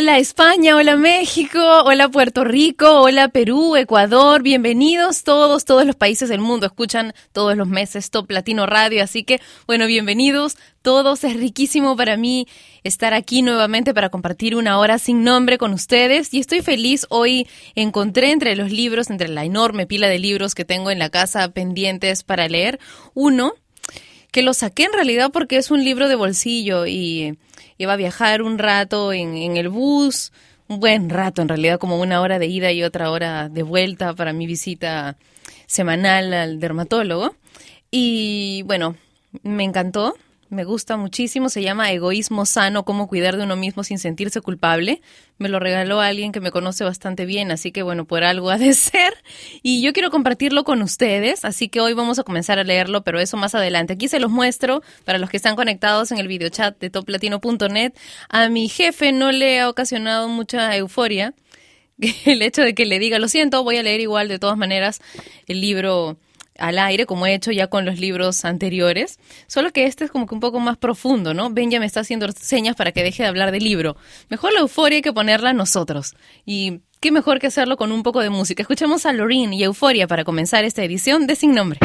Hola España, hola México, hola Puerto Rico, hola Perú, Ecuador, bienvenidos todos, todos los países del mundo escuchan todos los meses Top Latino Radio, así que bueno, bienvenidos todos, es riquísimo para mí estar aquí nuevamente para compartir una hora sin nombre con ustedes y estoy feliz, hoy encontré entre los libros, entre la enorme pila de libros que tengo en la casa pendientes para leer, uno que lo saqué en realidad porque es un libro de bolsillo y iba a viajar un rato en, en el bus, un buen rato en realidad, como una hora de ida y otra hora de vuelta para mi visita semanal al dermatólogo. Y bueno, me encantó. Me gusta muchísimo, se llama Egoísmo Sano, cómo cuidar de uno mismo sin sentirse culpable. Me lo regaló alguien que me conoce bastante bien, así que bueno, por algo ha de ser. Y yo quiero compartirlo con ustedes, así que hoy vamos a comenzar a leerlo, pero eso más adelante. Aquí se los muestro para los que están conectados en el videochat de toplatino.net. A mi jefe no le ha ocasionado mucha euforia el hecho de que le diga, lo siento, voy a leer igual de todas maneras el libro al aire, como he hecho ya con los libros anteriores, solo que este es como que un poco más profundo, ¿no? Ben ya me está haciendo señas para que deje de hablar del libro. Mejor la euforia que ponerla nosotros. Y qué mejor que hacerlo con un poco de música. Escuchemos a Loreen y Euforia para comenzar esta edición de Sin Nombre.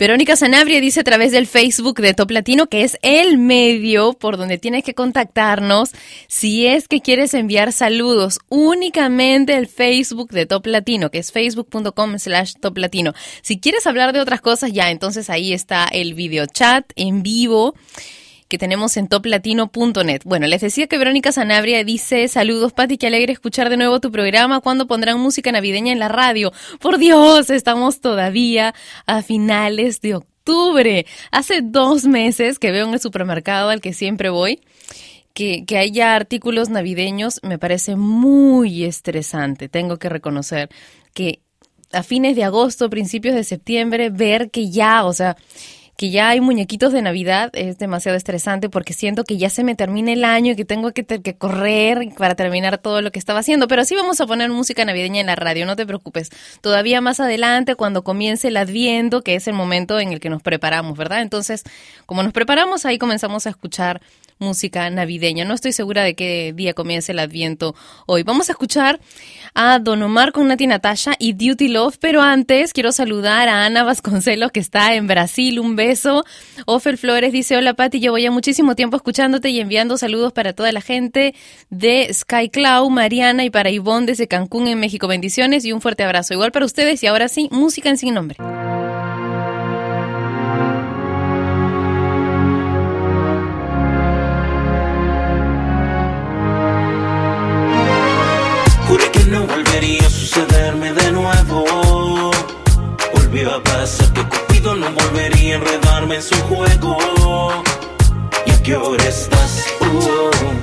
Verónica Sanabria dice a través del Facebook de Top Latino que es el medio por donde tienes que contactarnos si es que quieres enviar saludos. Únicamente el Facebook de Top Latino, que es facebook.com slash Top Latino. Si quieres hablar de otras cosas, ya, entonces ahí está el video chat en vivo que tenemos en toplatino.net. Bueno, les decía que Verónica Sanabria dice, saludos Pati, qué alegre escuchar de nuevo tu programa, ¿cuándo pondrán música navideña en la radio? Por Dios, estamos todavía a finales de octubre. Hace dos meses que veo en el supermercado al que siempre voy, que, que haya artículos navideños me parece muy estresante, tengo que reconocer que a fines de agosto, principios de septiembre, ver que ya, o sea, que ya hay muñequitos de Navidad es demasiado estresante porque siento que ya se me termina el año y que tengo que, que, correr para terminar todo lo que estaba haciendo. Pero sí vamos a poner música navideña en la radio, no te preocupes. Todavía más adelante, cuando comience el adviento, que es el momento en el que nos preparamos, ¿verdad? Entonces, como nos preparamos, ahí comenzamos a escuchar música navideña. No estoy segura de qué día comience el adviento hoy. Vamos a escuchar a Don Omar con Nati Natasha y Duty Love, pero antes quiero saludar a Ana Vasconcelos que está en Brasil. Un beso. Ofer Flores dice, hola Pati, yo voy a muchísimo tiempo escuchándote y enviando saludos para toda la gente de Sky Cloud, Mariana y para Ivonne desde Cancún en México. Bendiciones y un fuerte abrazo. Igual para ustedes y ahora sí, música en sin nombre. Volvió a pasar que Cupido no volvería a enredarme en su juego. ¿Y a qué hora estás? Uh,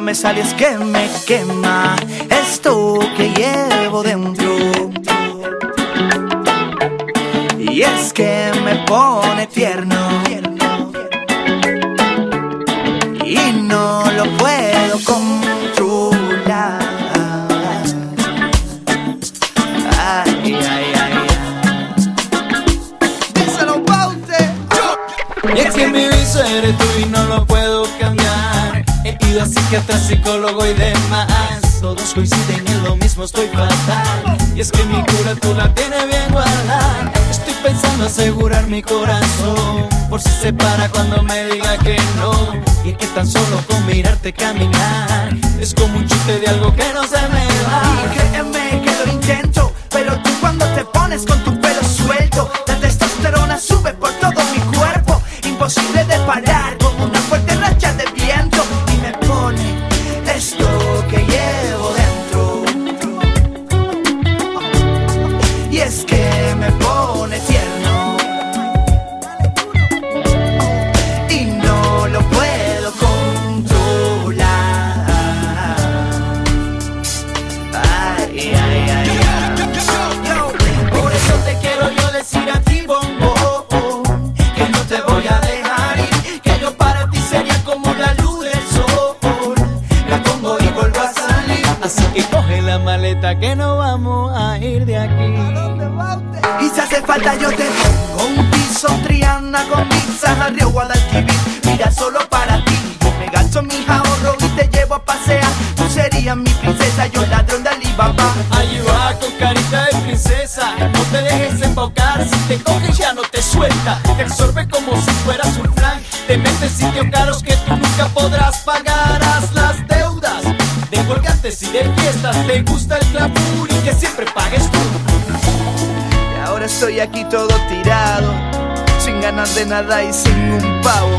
me sales que me quema. psiquiatra, psicólogo y demás. Todos coinciden en lo mismo, estoy fatal. Y es que mi cura tú la tienes bien guardada. Estoy pensando asegurar mi corazón. Por si se para cuando me diga que no. Y es que tan solo con mirarte caminar es como un chute de algo que no se me va. Y créeme que lo intento, pero tú cuando te pones con tu pelo suelto. Yo te pongo un piso Triana con pizza, Río Guadalquivir. Mira solo para ti. Yo me gasto mis ahorros y te llevo a pasear. Tú serías mi princesa, yo ladrón de Alibaba. Ahí va con carita de princesa, no te dejes embaucar, si te coge ya no te suelta, te absorbe como si fueras un flan, te metes sitios caros que tú nunca podrás pagar, haz las deudas de colgantes y de fiestas, te gusta el glamour y que siempre pagues tú. Ahora estoy aquí todo tirado Sin ganas de nada y sin un pavo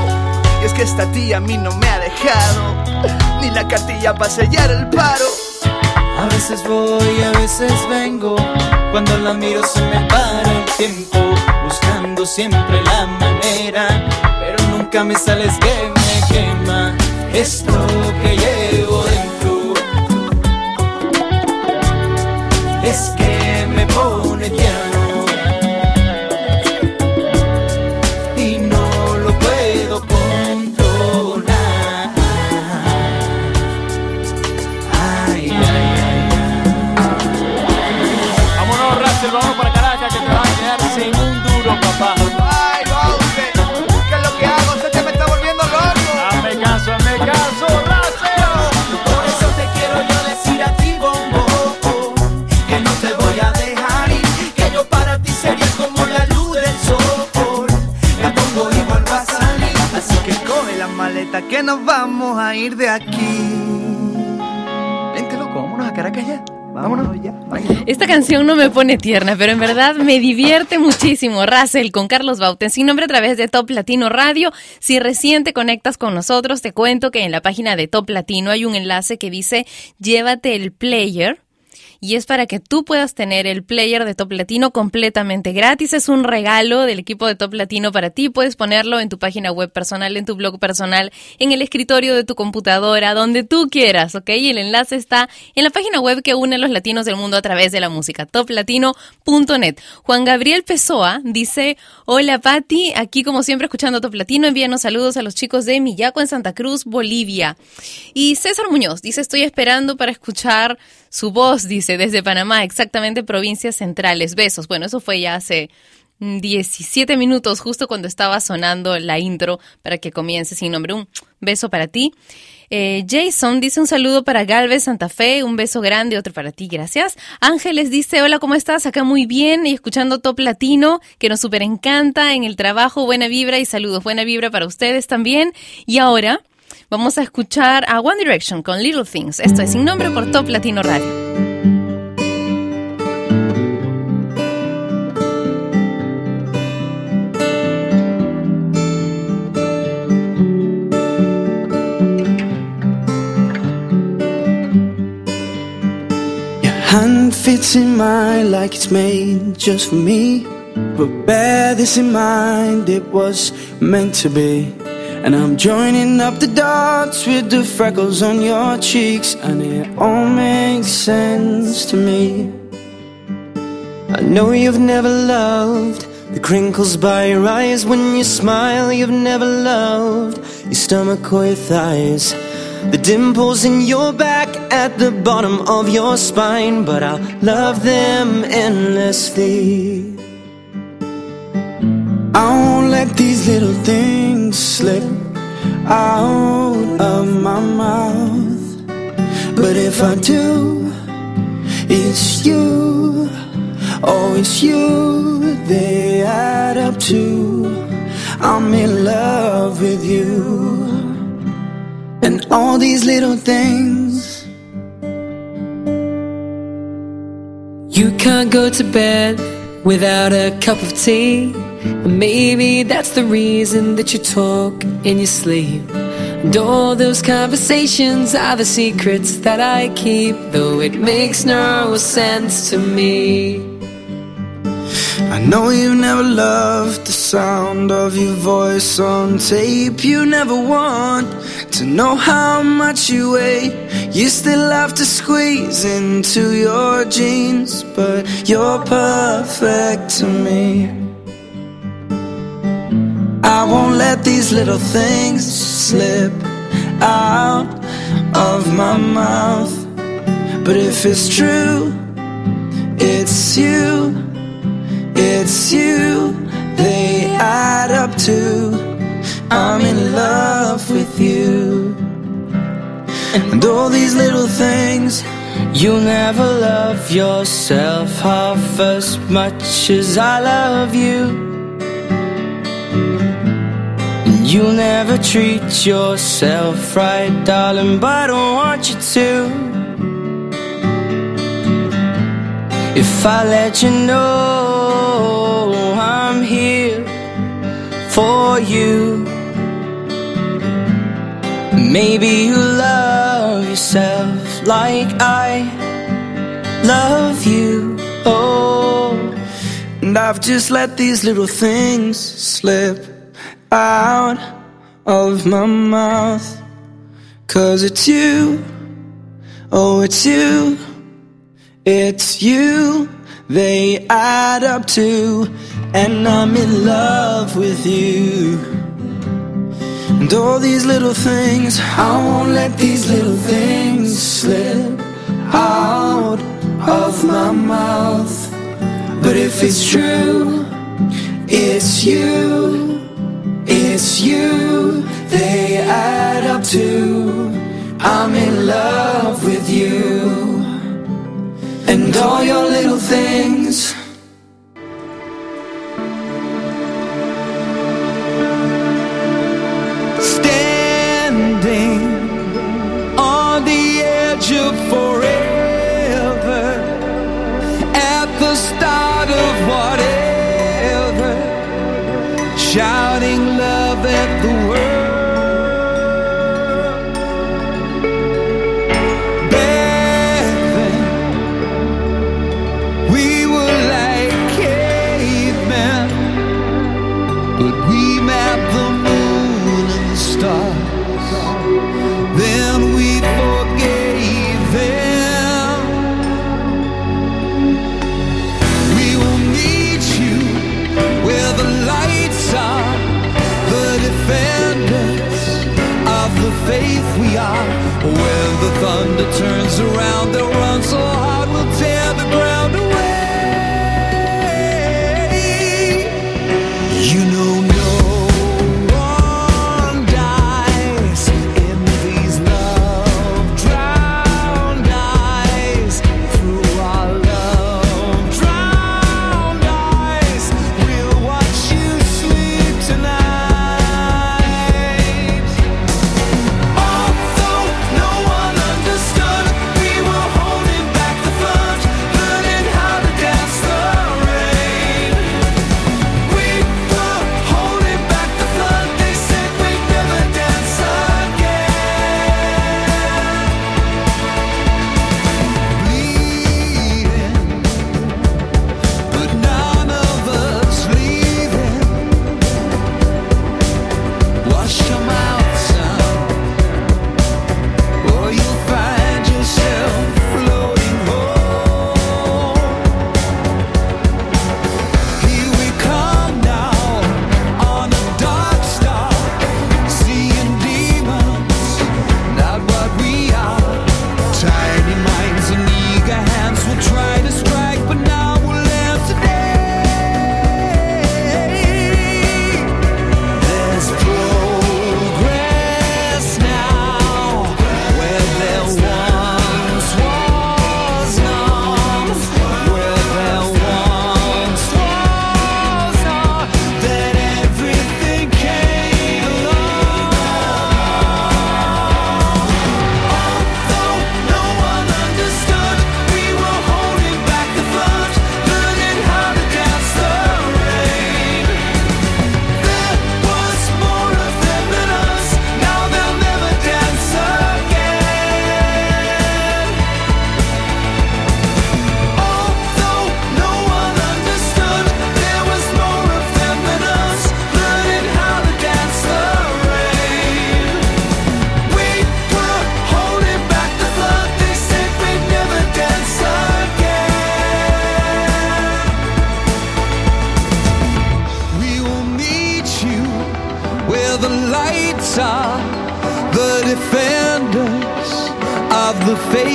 Y es que esta tía a mí no me ha dejado Ni la cartilla para sellar el paro A veces voy, a veces vengo. Cuando la miro se me para el tiempo. Buscando siempre la manera. Pero nunca me sales que me quema. Esto que llevo dentro. Es que que nos vamos a ir de aquí Vente loco, vámonos a Caracas ya Vámonos ya Esta canción no me pone tierna, pero en verdad me divierte muchísimo. Russell con Carlos Bauten, sin nombre a través de Top Latino Radio. Si recién te conectas con nosotros, te cuento que en la página de Top Latino hay un enlace que dice llévate el player. Y es para que tú puedas tener el player de Top Latino completamente gratis. Es un regalo del equipo de Top Latino para ti. Puedes ponerlo en tu página web personal, en tu blog personal, en el escritorio de tu computadora, donde tú quieras, ¿ok? Y el enlace está en la página web que une a los latinos del mundo a través de la música, toplatino.net. Juan Gabriel Pessoa dice, hola Patti, aquí como siempre escuchando Top Latino, envíanos saludos a los chicos de Millaco en Santa Cruz, Bolivia. Y César Muñoz dice, estoy esperando para escuchar su voz, dice, desde Panamá, exactamente provincias centrales. Besos. Bueno, eso fue ya hace mm, 17 minutos, justo cuando estaba sonando la intro para que comience sin nombre. Un beso para ti. Eh, Jason dice un saludo para Galvez Santa Fe, un beso grande, otro para ti, gracias. Ángeles dice, hola, ¿cómo estás? Acá muy bien y escuchando Top Latino, que nos súper encanta en el trabajo, buena vibra y saludos, buena vibra para ustedes también. Y ahora vamos a escuchar a One Direction con Little Things. Esto es sin nombre por Top Latino Radio. Hand fits in mine like it's made just for me. But bear this in mind, it was meant to be. And I'm joining up the dots with the freckles on your cheeks, and it all makes sense to me. I know you've never loved the crinkles by your eyes when you smile. You've never loved your stomach or your thighs. The dimples in your back at the bottom of your spine, but I'll love them endlessly. I won't let these little things slip out of my mouth. But if I do, it's you. Oh, it's you they add up to. I'm in love with you. And all these little things. You can't go to bed without a cup of tea. And maybe that's the reason that you talk in your sleep. And all those conversations are the secrets that I keep, though it makes no sense to me. I know you never loved the sound of your voice on tape. You never want to know how much you weigh. You still have to squeeze into your jeans, but you're perfect to me. I won't let these little things slip out of my mouth. But if it's true, it's you, it's you, they add up to I'm in love with you. And all these little things, you'll never love yourself half as much as I love you. And you'll never treat yourself right, darling, but I don't want you to. If I let you know you, maybe you love yourself like I love you. Oh, and I've just let these little things slip out of my mouth. Cause it's you, oh, it's you. It's you, they add up to, and I'm in love with you. And all these little things, I won't let these little things slip out of my mouth. But if it's true, it's you, it's you, they add up to, I'm in love with you and all your little things. Standing on the edge of forever, at the start of whatever, shouting around,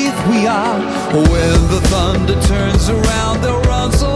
faith we are. When the thunder turns around, they'll run so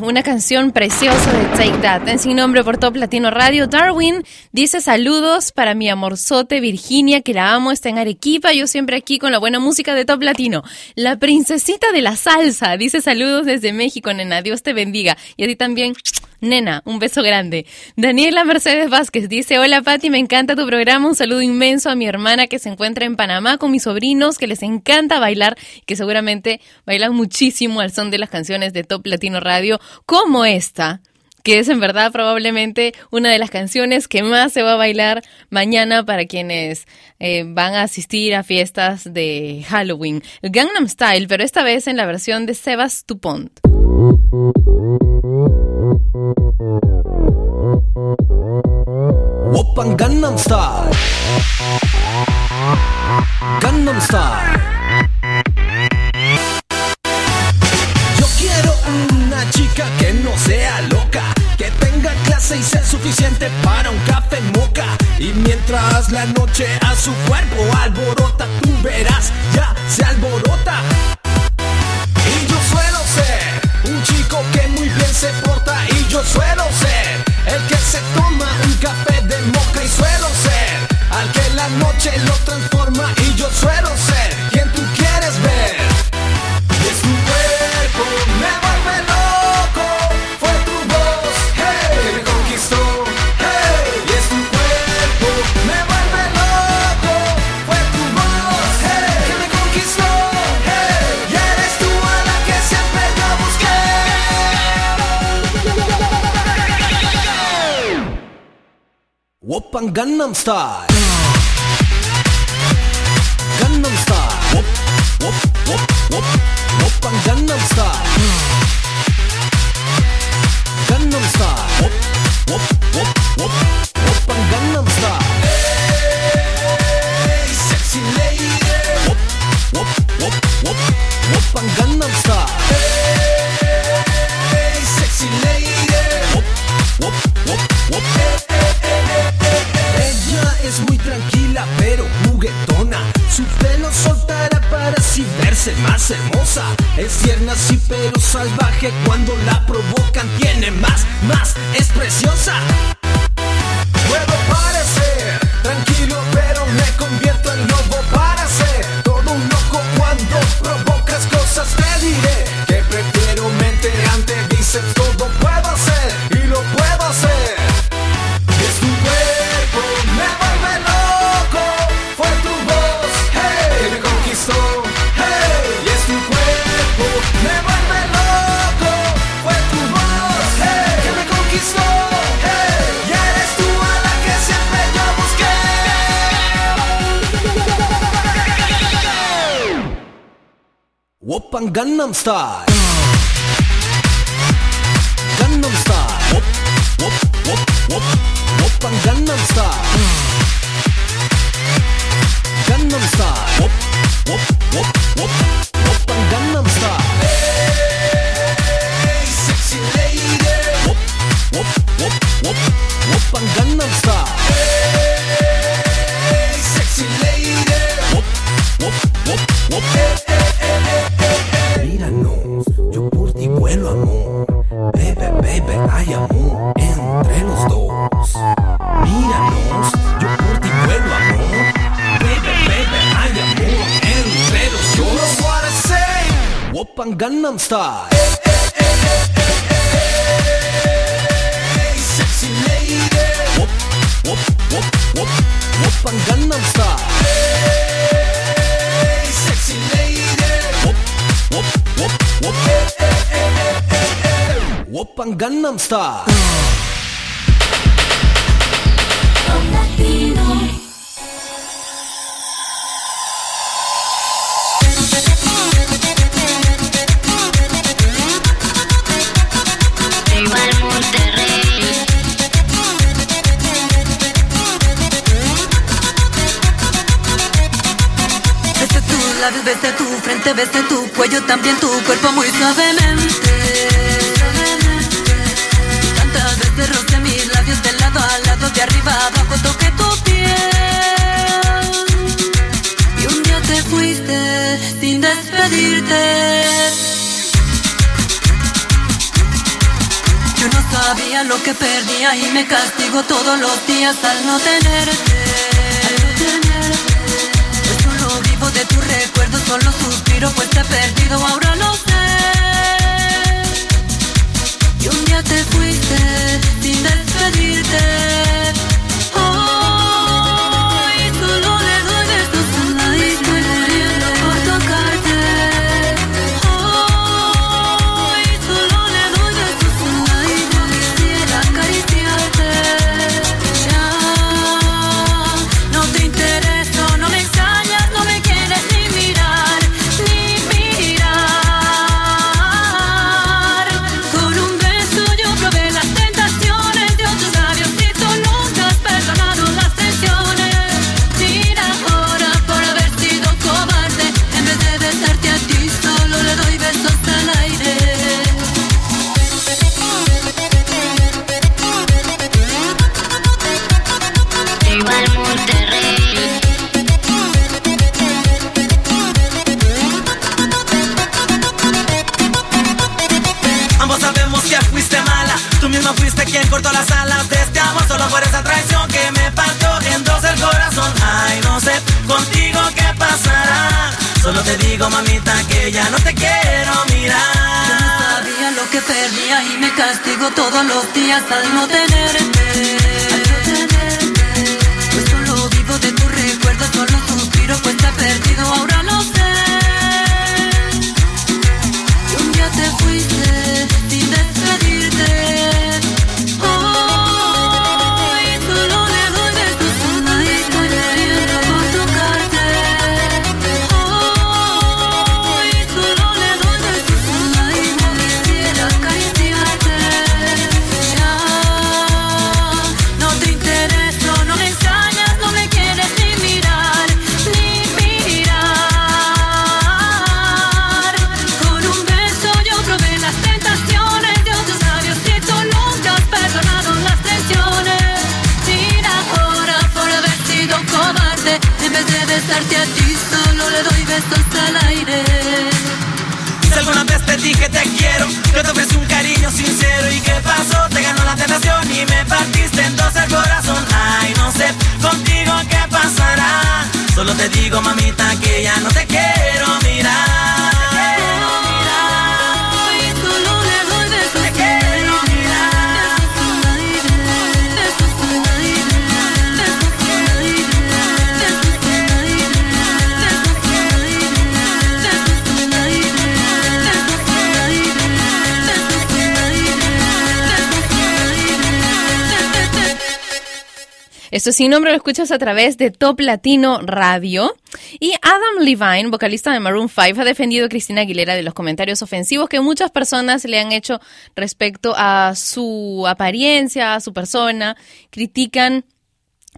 Una canción preciosa de Take That. En Sin Nombre por Top Latino Radio, Darwin dice saludos para mi amorzote Virginia, que la amo, está en Arequipa, yo siempre aquí con la buena música de Top Latino. La princesita de la salsa dice saludos desde México, nena, Dios te bendiga. Y a ti también, nena, un beso grande. Daniela Mercedes Vázquez dice, hola Patti, me encanta tu programa, un saludo inmenso a mi hermana que se encuentra en Panamá con mis sobrinos, que les encanta bailar, que seguramente bailan muchísimo al son de las canciones de Top Latino Radio, como esta que es en verdad probablemente una de las canciones que más se va a bailar mañana para quienes eh, van a asistir a fiestas de Halloween. Gangnam Style, pero esta vez en la versión de Sebas Dupont. Open Gangnam Style. Gangnam Style. Yo quiero una chica que no sea loca, que tenga clase y sea suficiente para un café moca. Y mientras la noche a su cuerpo alborota, tú verás, ya se alborota. Suelo ser el que se toma Gangnam Style. Gangnam Style. Wop, wop, wop, wop. Open Gangnam Style. Gangnam Style. Gangnam Style. Wop, wop, wop, wop. Open Gangnam Style. ナムスタイルパンガンナムスタイル Sexy lady ウォッパンガンナムスタイル tu frente, desde tu cuello, también tu cuerpo muy suavemente. Tantas veces roce mis labios de lado a lado, de arriba a abajo, toqué tu piel. Y un día te fuiste sin despedirte. Yo no sabía lo que perdía y me castigo todos los días al no tenerte. Yo solo vivo de tu recuerdo, solo suspiro pues te perdido, ahora lo sé. Y un día te fuiste sin despedirte. Ya no te quiero mirar. Yo sabía lo que perdía y me castigo todos los días al no tenerte. Te digo, mamita, que ya no te quiero Esto sin nombre lo escuchas a través de Top Latino Radio. Y Adam Levine, vocalista de Maroon 5, ha defendido a Cristina Aguilera de los comentarios ofensivos que muchas personas le han hecho respecto a su apariencia, a su persona. Critican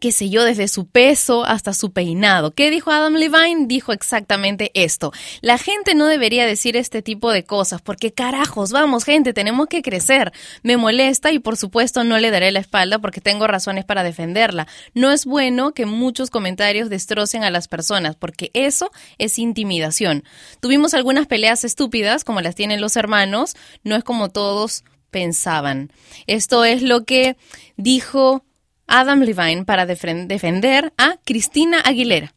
qué sé yo, desde su peso hasta su peinado. ¿Qué dijo Adam Levine? Dijo exactamente esto. La gente no debería decir este tipo de cosas porque carajos, vamos gente, tenemos que crecer. Me molesta y por supuesto no le daré la espalda porque tengo razones para defenderla. No es bueno que muchos comentarios destrocen a las personas porque eso es intimidación. Tuvimos algunas peleas estúpidas como las tienen los hermanos, no es como todos pensaban. Esto es lo que dijo Adam Levine para defender a Cristina Aguilera.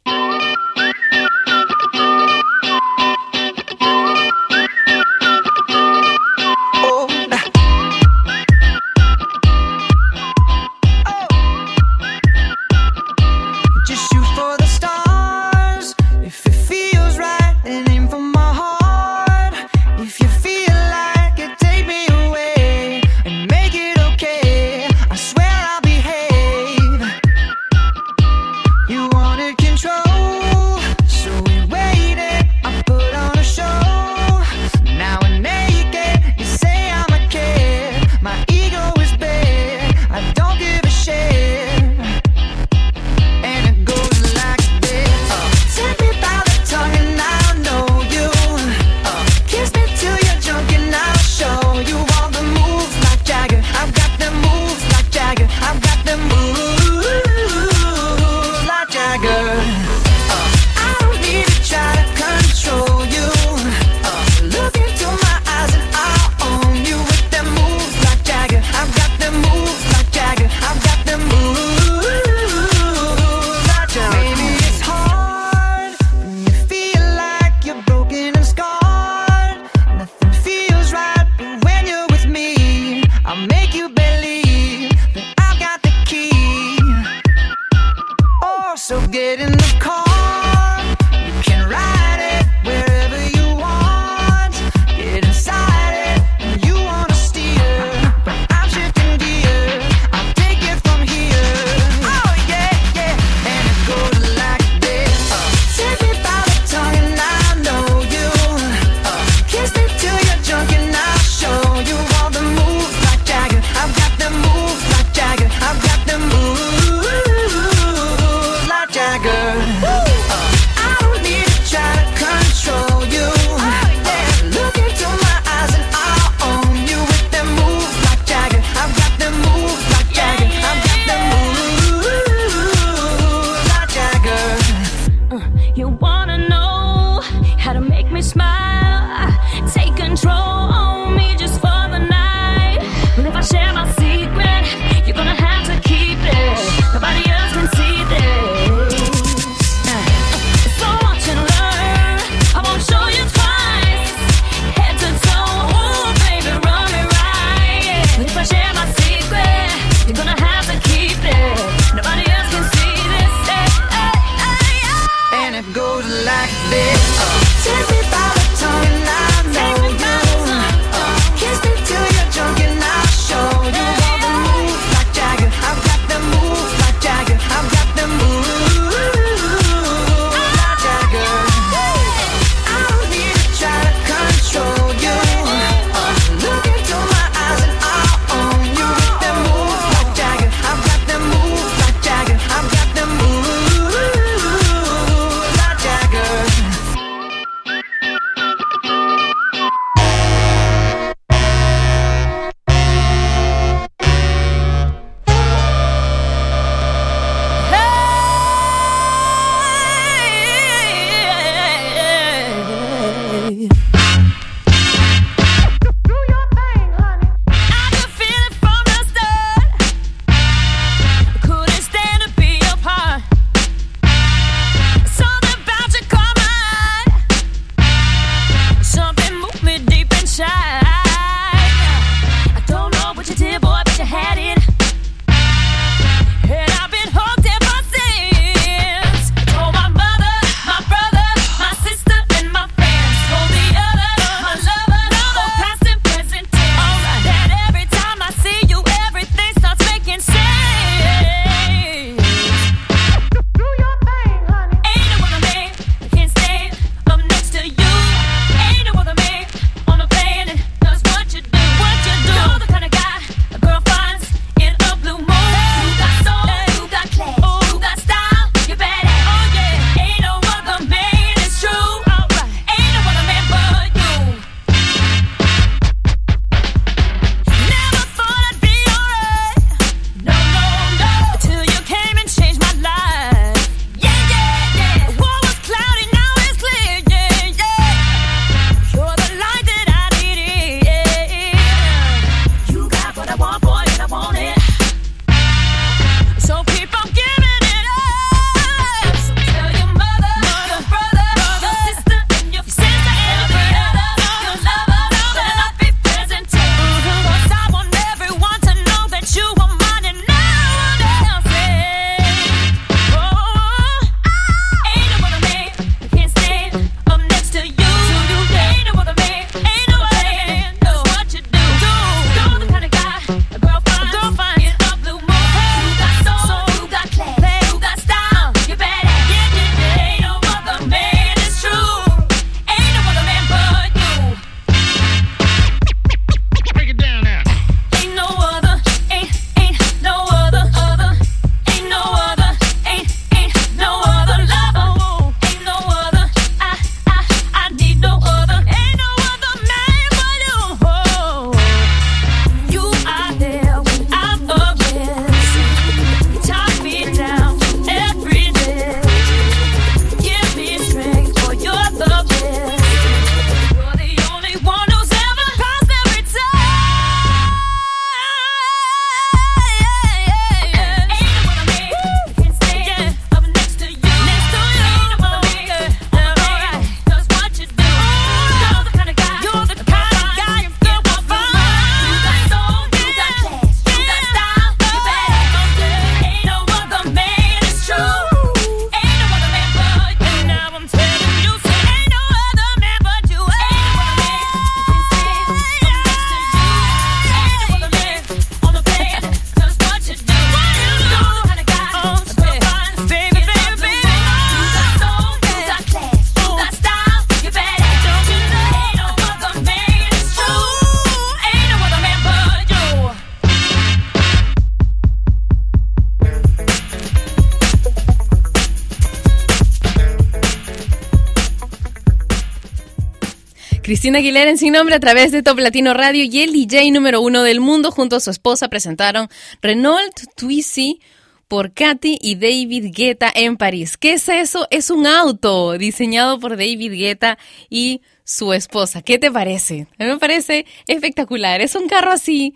Cristina Aguilera en Sin Nombre a través de Top Latino Radio y el DJ número uno del mundo junto a su esposa presentaron Renault Twizy por Katy y David Guetta en París. ¿Qué es eso? Es un auto diseñado por David Guetta y su esposa. ¿Qué te parece? A mí me parece espectacular. Es un carro así,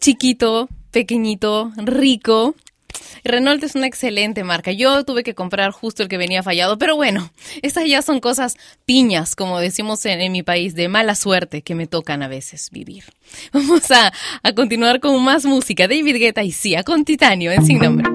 chiquito, pequeñito, rico. Renault es una excelente marca. Yo tuve que comprar justo el que venía fallado, pero bueno, estas ya son cosas piñas, como decimos en, mi país, de mala suerte que me tocan a veces vivir. Vamos a, a continuar con más música. David Guetta y Sia con Titanio en Sin Nombre.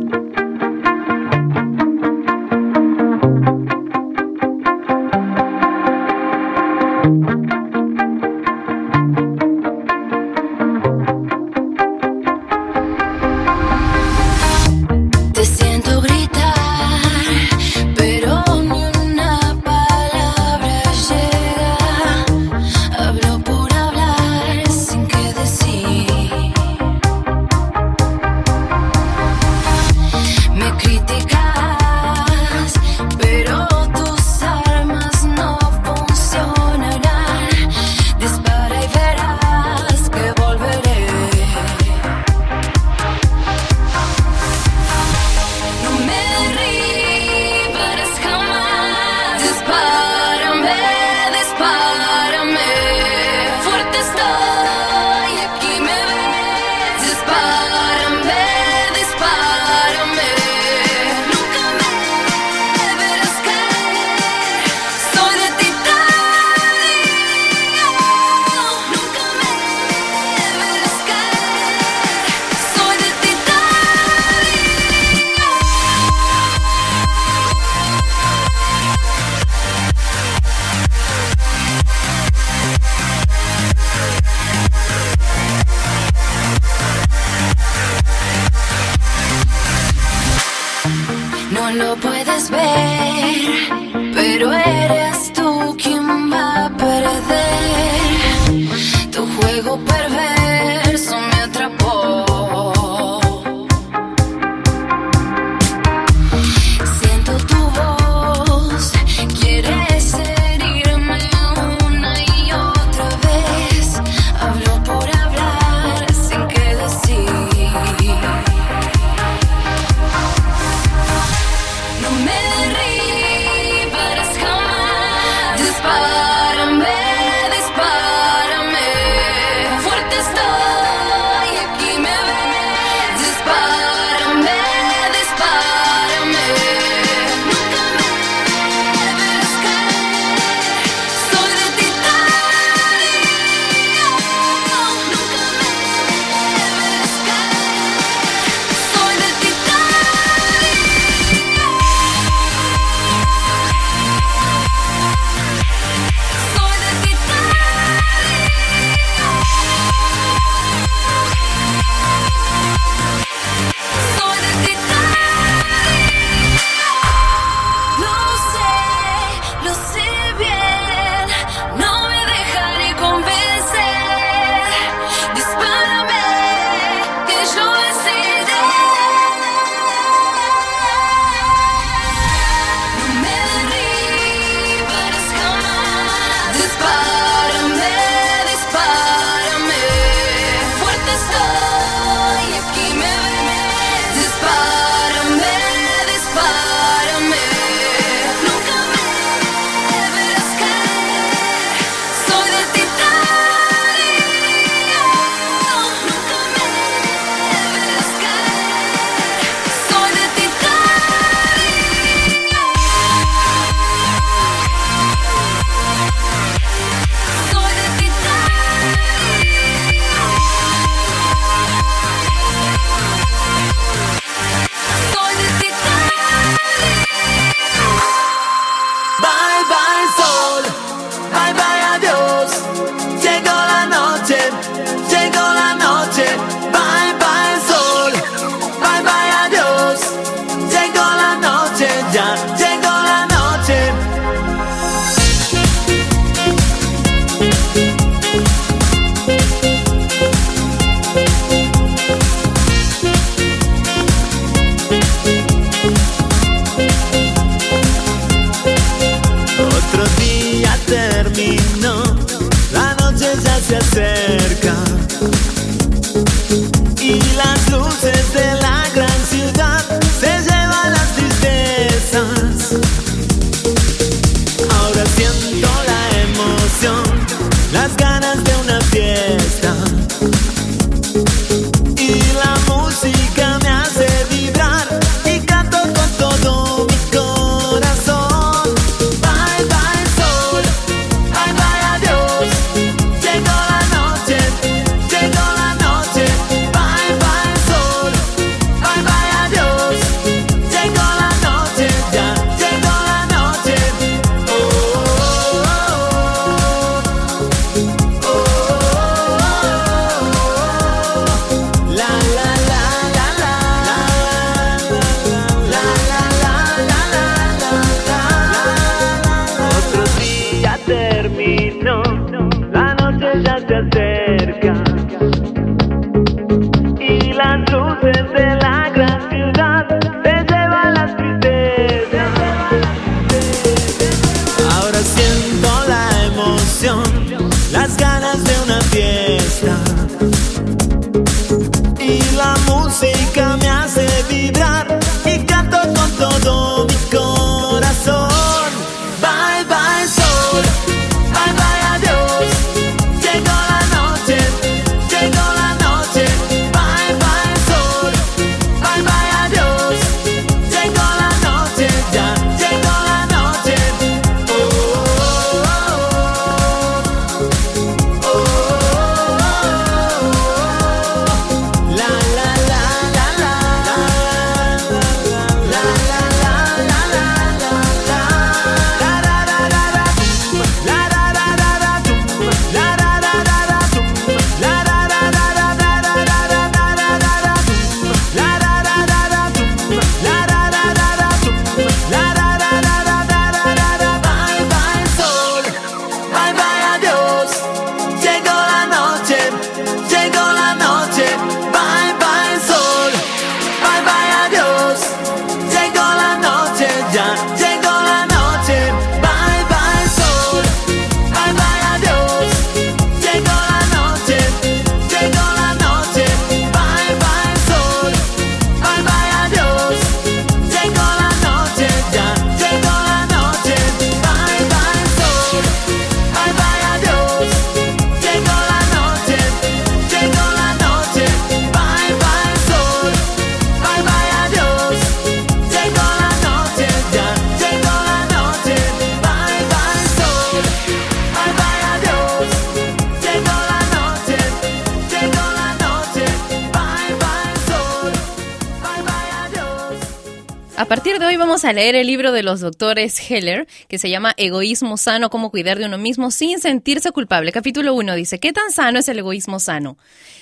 Vamos a leer el libro de los doctores Heller, que se llama Egoísmo sano, cómo cuidar de uno mismo sin sentirse culpable. Capítulo 1 dice, ¿qué tan sano es el egoísmo sano?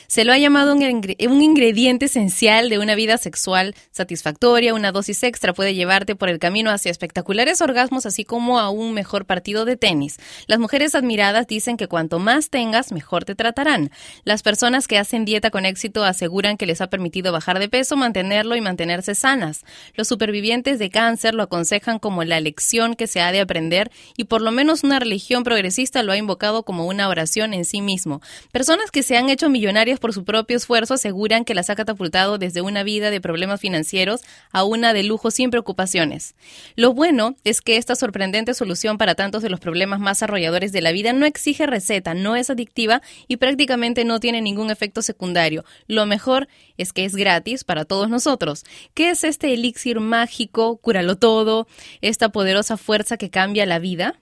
Se lo ha llamado un, ingre- un ingrediente esencial de una vida sexual satisfactoria. Una dosis extra puede llevarte por el camino hacia espectaculares orgasmos, así como a un mejor partido de tenis. Las mujeres admiradas dicen que cuanto más tengas, mejor te tratarán. Las personas que hacen dieta con éxito aseguran que les ha permitido bajar de peso, mantenerlo y mantenerse sanas. Los supervivientes de cáncer lo aconsejan como la lección que se ha de aprender y por lo menos una religión progresista lo ha invocado como una oración en sí mismo. Personas que se han hecho millonarias por su propio esfuerzo aseguran que las ha catapultado desde una vida de problemas financieros a una de lujo sin preocupaciones. Lo bueno es que esta sorprendente solución para tantos de los problemas más arrolladores de la vida no exige receta, no es adictiva y prácticamente no tiene ningún efecto secundario. Lo mejor es que es gratis para todos nosotros. ¿Qué es este elixir mágico, cúralo todo, esta poderosa fuerza que cambia la vida?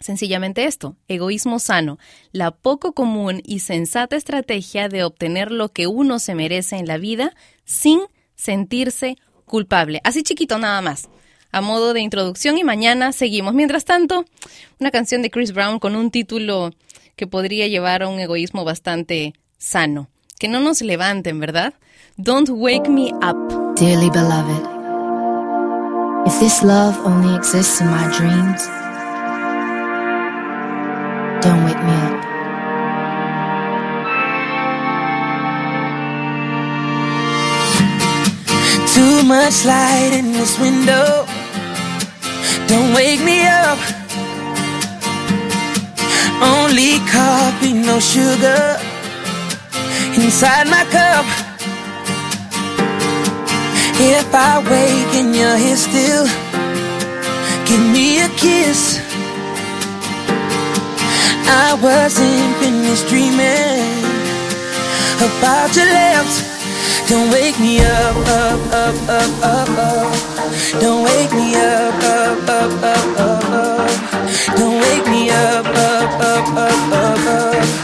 Sencillamente esto, egoísmo sano, la poco común y sensata estrategia de obtener lo que uno se merece en la vida sin sentirse culpable. Así chiquito nada más. A modo de introducción y mañana seguimos. Mientras tanto, una canción de Chris Brown con un título que podría llevar a un egoísmo bastante sano. Que no nos levanten, ¿verdad? Don't wake me up. Dearly beloved, if this love only exists in my dreams, don't wake me up. Too much light in this window. Don't wake me up. Only coffee, no sugar inside my cup. If I wake and you're here still, give me a kiss. I wasn't finished dreaming about your lips. Don't wake me up, up, up, up, up, up. Don't wake me up, up, up, up, up, up. Don't wake me up, up, up, up, up, up.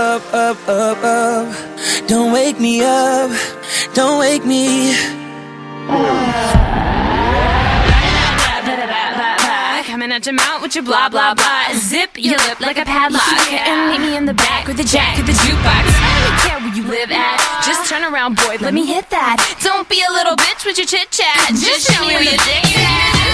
Up, up, up, up. Don't wake me up. Don't wake me. Coming at your mouth with your blah blah blah. Zip your lip like a padlock. And meet me in the back with the jack of the jukebox. I don't care where you live at. Just turn around, boy, let me hit that. Don't be a little bitch with your chit chat. Just show me where your dick's at.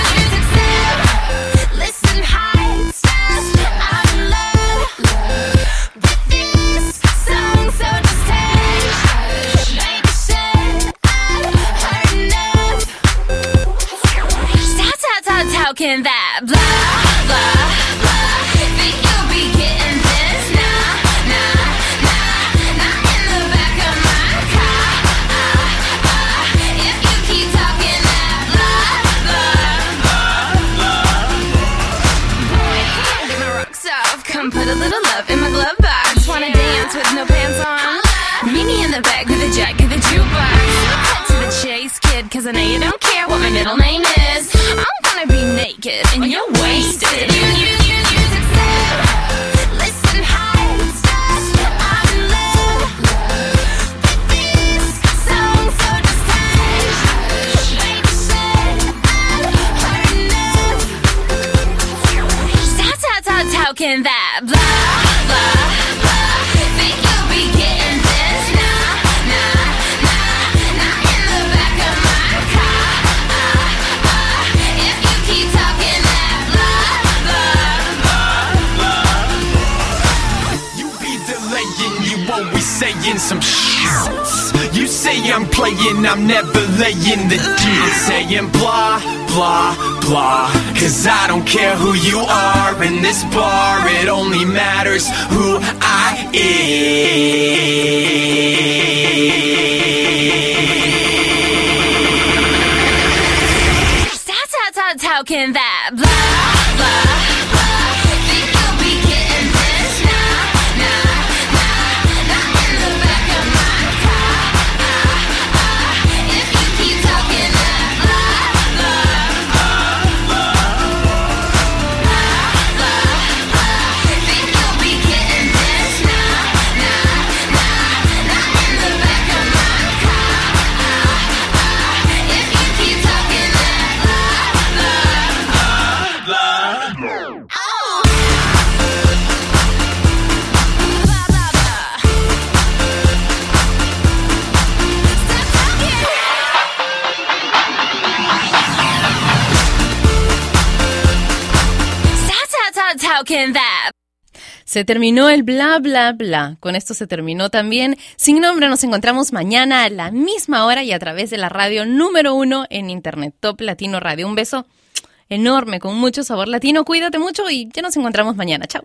My rocks off. Uh, uh. Come put a little love in my glove box. Wanna dance with no pants on? Meet me in the back. Cut to the chase, kid, cause I know you don't care what my middle name is. I'm gonna be naked and you're wasted. You, you, delaying, we saying some shit. You say I'm playing, I'm never laying the deal. Saying blah, blah, blah. Cause I don't care who you are in this bar, it only matters who I am. Stop, stop, stop talking that Se terminó el bla bla bla. Con esto se terminó también. Sin nombre nos encontramos mañana a la misma hora y a través de la radio número uno en internet, Top Latino Radio. Un beso enorme, con mucho sabor latino. Cuídate mucho y ya nos encontramos mañana. Chao.